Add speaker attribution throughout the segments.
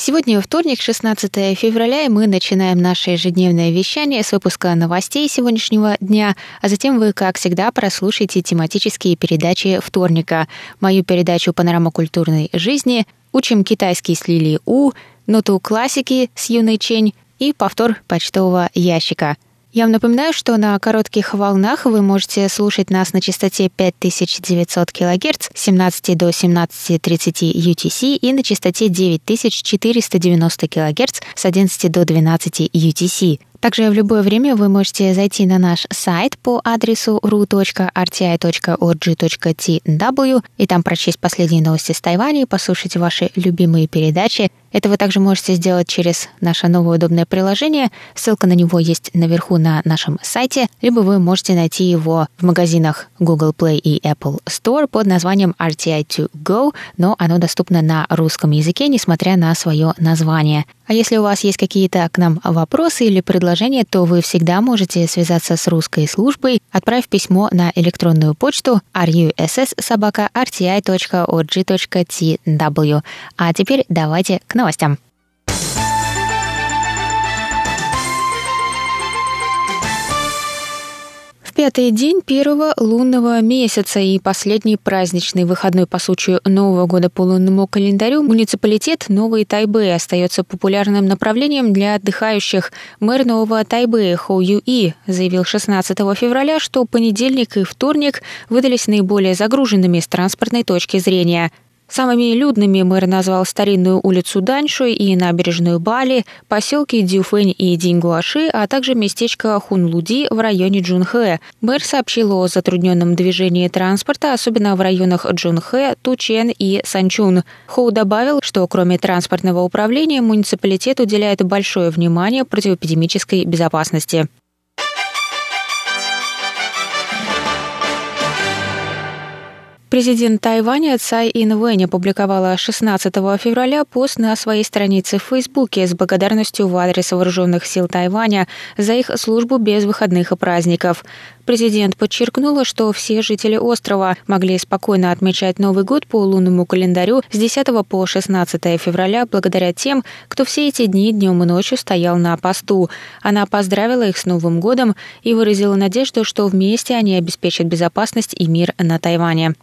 Speaker 1: Сегодня вторник, 16 февраля, и мы начинаем наше ежедневное вещание с выпуска новостей сегодняшнего дня, а затем вы, как всегда, прослушаете тематические передачи вторника, мою передачу «Панорама культурной жизни», «Учим китайский с Лили У», «Ноту классики» с Юной Чень и повтор почтового ящика – я вам напоминаю, что на коротких волнах вы можете слушать нас на частоте 5900 кГц с 17 до 17.30 UTC и на частоте 9490 кГц с 11 до 12 UTC. Также в любое время вы можете зайти на наш сайт по адресу ru.rti.org.tw и там прочесть последние новости с Тайваня и послушать ваши любимые передачи. Это вы также можете сделать через наше новое удобное приложение. Ссылка на него есть наверху на нашем сайте, либо вы можете найти его в магазинах Google Play и Apple Store под названием RTI2Go, но оно доступно на русском языке, несмотря на свое название. А если у вас есть какие-то к нам вопросы или предложения, то вы всегда можете связаться с русской службой, отправив письмо на электронную почту russ.rti.org.tw. А теперь давайте к новостям. Пятый день первого лунного месяца и последний праздничный выходной по случаю Нового года по лунному календарю муниципалитет Новый Тайбэй остается популярным направлением для отдыхающих. Мэр Нового Тайбэя Хоу Юи заявил 16 февраля, что понедельник и вторник выдались наиболее загруженными с транспортной точки зрения – Самыми людными мэр назвал старинную улицу Даньшуй и набережную Бали, поселки Дюфэнь и Дингуаши, а также местечко Хунлуди в районе Джунхэ. Мэр сообщил о затрудненном движении транспорта, особенно в районах Джунхэ, Тучен и Санчун. Хоу добавил, что кроме транспортного управления муниципалитет уделяет большое внимание противоэпидемической безопасности. Президент Тайваня Цай Инвэнь опубликовала 16 февраля пост на своей странице в Фейсбуке с благодарностью в адрес вооруженных сил Тайваня за их службу без выходных и праздников. Президент подчеркнула, что все жители острова могли спокойно отмечать Новый год по лунному календарю с 10 по 16 февраля благодаря тем, кто все эти дни днем и ночью стоял на посту. Она поздравила их с Новым годом и выразила надежду, что вместе они обеспечат безопасность и мир на Тайване.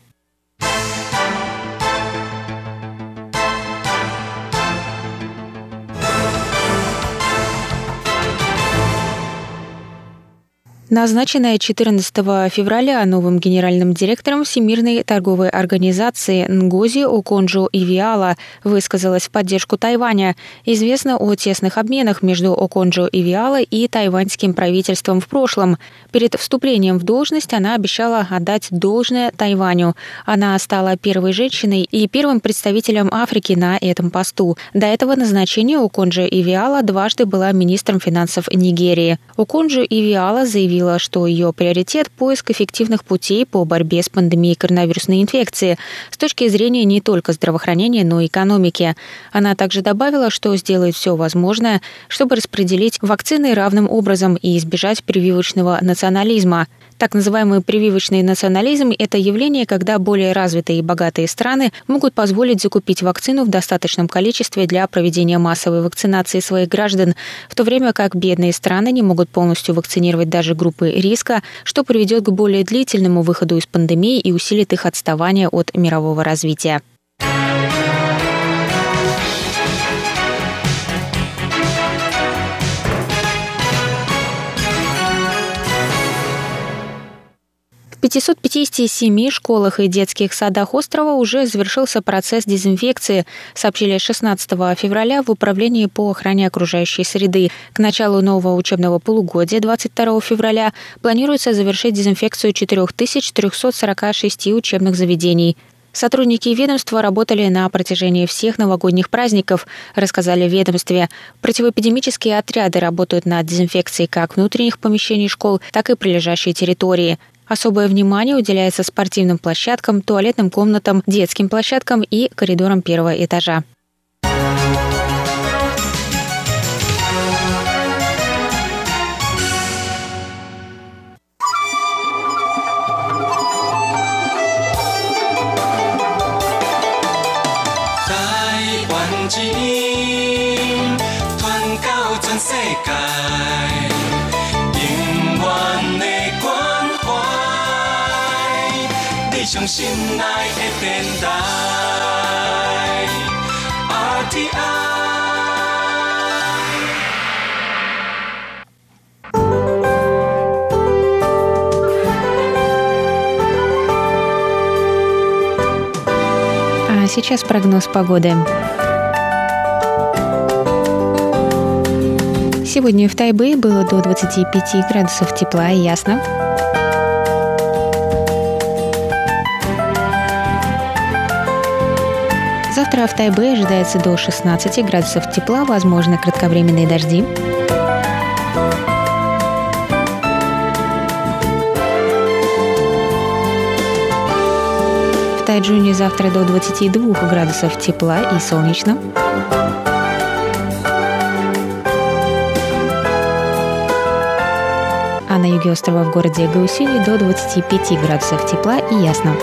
Speaker 1: Назначенная 14 февраля новым генеральным директором Всемирной торговой организации Нгози Оконджо Ивиала высказалась в поддержку Тайваня. Известно о тесных обменах между Оконджо Ивиала и тайваньским правительством в прошлом. Перед вступлением в должность она обещала отдать должное Тайваню. Она стала первой женщиной и первым представителем Африки на этом посту. До этого назначения Оконджо Ивиала дважды была министром финансов Нигерии. Оконджо Ивиала заявила, заявила, что ее приоритет – поиск эффективных путей по борьбе с пандемией коронавирусной инфекции с точки зрения не только здравоохранения, но и экономики. Она также добавила, что сделает все возможное, чтобы распределить вакцины равным образом и избежать прививочного национализма – так называемый прививочный национализм – это явление, когда более развитые и богатые страны могут позволить закупить вакцину в достаточном количестве для проведения массовой вакцинации своих граждан, в то время как бедные страны не могут полностью вакцинировать даже группы риска, что приведет к более длительному выходу из пандемии и усилит их отставание от мирового развития. 557 школах и детских садах острова уже завершился процесс дезинфекции, сообщили 16 февраля в Управлении по охране окружающей среды. К началу нового учебного полугодия 22 февраля планируется завершить дезинфекцию 4346 учебных заведений. Сотрудники ведомства работали на протяжении всех новогодних праздников, рассказали в ведомстве. Противоэпидемические отряды работают над дезинфекцией как внутренних помещений школ, так и прилежащей территории. Особое внимание уделяется спортивным площадкам, туалетным комнатам, детским площадкам и коридорам первого этажа. А сейчас прогноз погоды. Сегодня в Тайбе было до 25 градусов тепла и ясно. Завтра в Тайбе ожидается до 16 градусов тепла, возможно кратковременные дожди. В Тайджуне завтра до 22 градусов тепла и солнечно. а на юге острова в городе Гаусюни до 25 градусов тепла и ясно.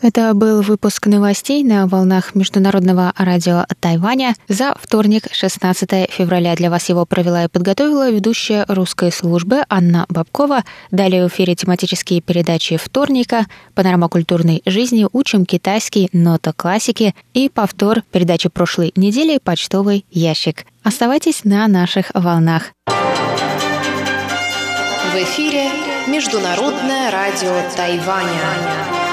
Speaker 1: Это был выпуск новостей на волнах Международного радио Тайваня за вторник, 16 февраля. Для вас его провела и подготовила ведущая русской службы Анна Бабкова. Далее в эфире тематические передачи вторника, панорама культурной жизни, учим китайский, нота классики и повтор передачи прошлой недели «Почтовый ящик». Оставайтесь на наших волнах.
Speaker 2: В эфире Международное радио Тайваня.